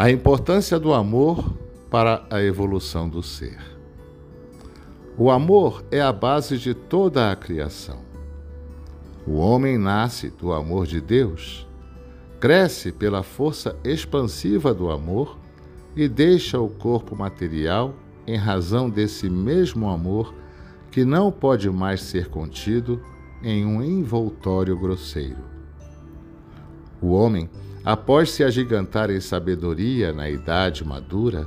A importância do amor para a evolução do ser. O amor é a base de toda a criação. O homem nasce do amor de Deus, cresce pela força expansiva do amor e deixa o corpo material em razão desse mesmo amor que não pode mais ser contido em um envoltório grosseiro. O homem, após se agigantar em sabedoria na idade madura,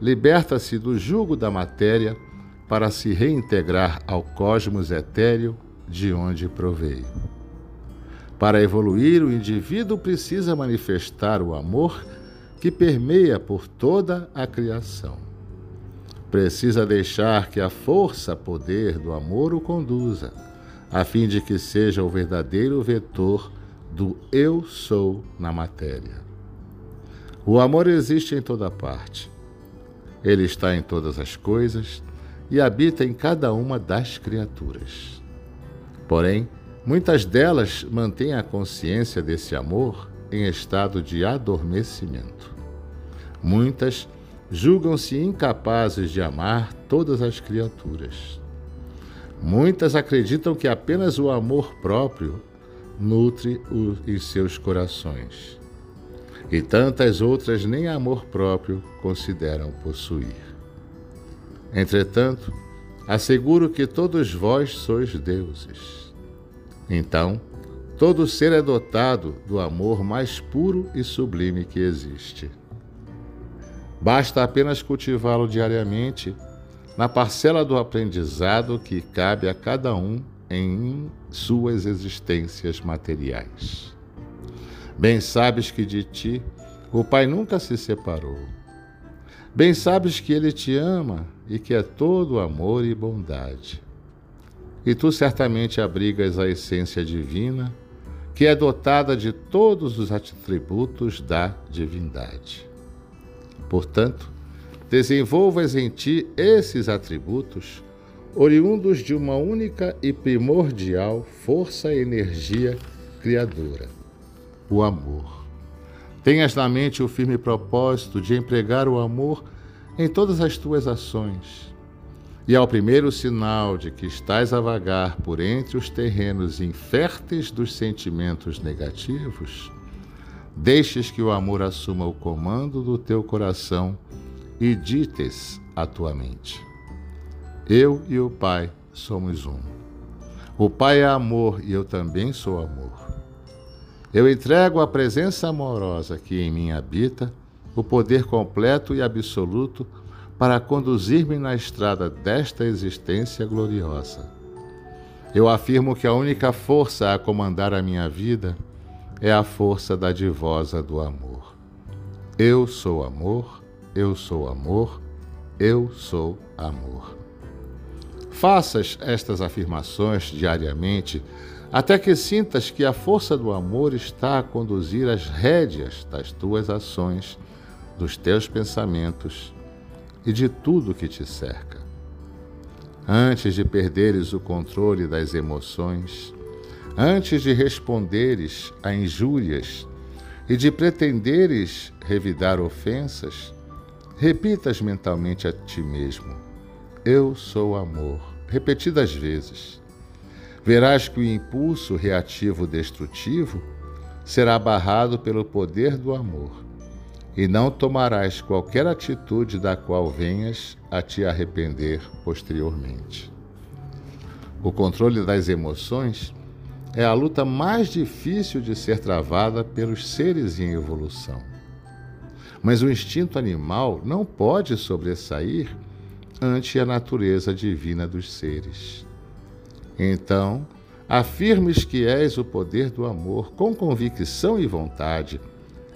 liberta-se do jugo da matéria para se reintegrar ao cosmos etéreo de onde proveio. Para evoluir, o indivíduo precisa manifestar o amor que permeia por toda a criação. Precisa deixar que a força-poder do amor o conduza, a fim de que seja o verdadeiro vetor do eu sou na matéria. O amor existe em toda parte. Ele está em todas as coisas e habita em cada uma das criaturas. Porém, muitas delas mantêm a consciência desse amor em estado de adormecimento. Muitas julgam-se incapazes de amar todas as criaturas. Muitas acreditam que apenas o amor próprio nutre os seus corações. E tantas outras nem amor próprio consideram possuir. Entretanto, asseguro que todos vós sois deuses. Então, todo ser é dotado do amor mais puro e sublime que existe. Basta apenas cultivá-lo diariamente na parcela do aprendizado que cabe a cada um em suas existências materiais. Bem sabes que de ti o Pai nunca se separou. Bem sabes que Ele te ama e que é todo amor e bondade. E tu certamente abrigas a essência divina, que é dotada de todos os atributos da divindade. Portanto, desenvolvas em ti esses atributos, oriundos de uma única e primordial força e energia criadora, o amor. Tenhas na mente o firme propósito de empregar o amor em todas as tuas ações. E ao primeiro sinal de que estás a vagar por entre os terrenos inférteis dos sentimentos negativos, deixes que o amor assuma o comando do teu coração e dites a tua mente: Eu e o Pai somos um. O Pai é amor e eu também sou amor. Eu entrego a presença amorosa que em mim habita o poder completo e absoluto para conduzir-me na estrada desta existência gloriosa. Eu afirmo que a única força a comandar a minha vida é a força dadivosa do amor. Eu sou amor, eu sou amor, eu sou amor. Faças estas afirmações diariamente até que sintas que a força do amor está a conduzir as rédeas das tuas ações dos teus pensamentos e de tudo que te cerca. Antes de perderes o controle das emoções, antes de responderes a injúrias e de pretenderes revidar ofensas, repitas mentalmente a ti mesmo: Eu sou amor, repetidas vezes. Verás que o impulso reativo destrutivo será barrado pelo poder do amor e não tomarás qualquer atitude da qual venhas a te arrepender posteriormente. O controle das emoções é a luta mais difícil de ser travada pelos seres em evolução. Mas o instinto animal não pode sobressair ante a natureza divina dos seres. Então, afirmes que és o poder do amor com convicção e vontade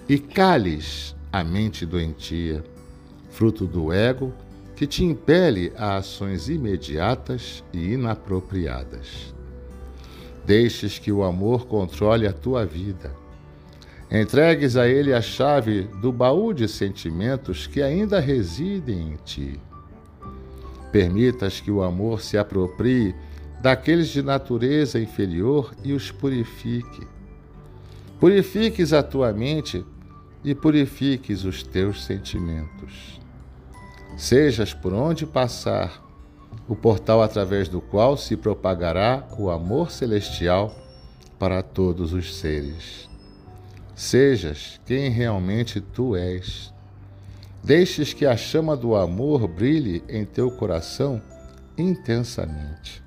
e cales a mente doentia, fruto do ego que te impele a ações imediatas e inapropriadas. Deixes que o amor controle a tua vida. Entregues a ele a chave do baú de sentimentos que ainda residem em ti. Permitas que o amor se aproprie daqueles de natureza inferior e os purifique. Purifiques a tua mente e purifiques os teus sentimentos. Sejas por onde passar o portal através do qual se propagará o amor celestial para todos os seres. Sejas quem realmente tu és. Deixes que a chama do amor brilhe em teu coração intensamente.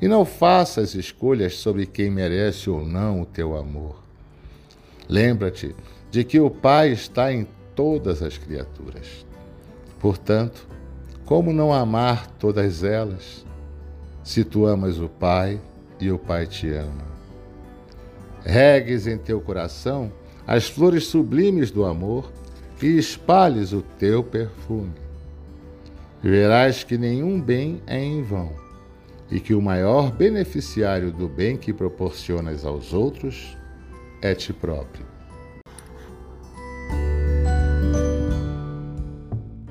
E não faças escolhas sobre quem merece ou não o teu amor. Lembra-te de que o Pai está em todas as criaturas. Portanto, como não amar todas elas, se tu amas o Pai e o Pai te ama? Regues em teu coração as flores sublimes do amor e espalhes o teu perfume. Verás que nenhum bem é em vão e que o maior beneficiário do bem que proporcionas aos outros é ti próprio.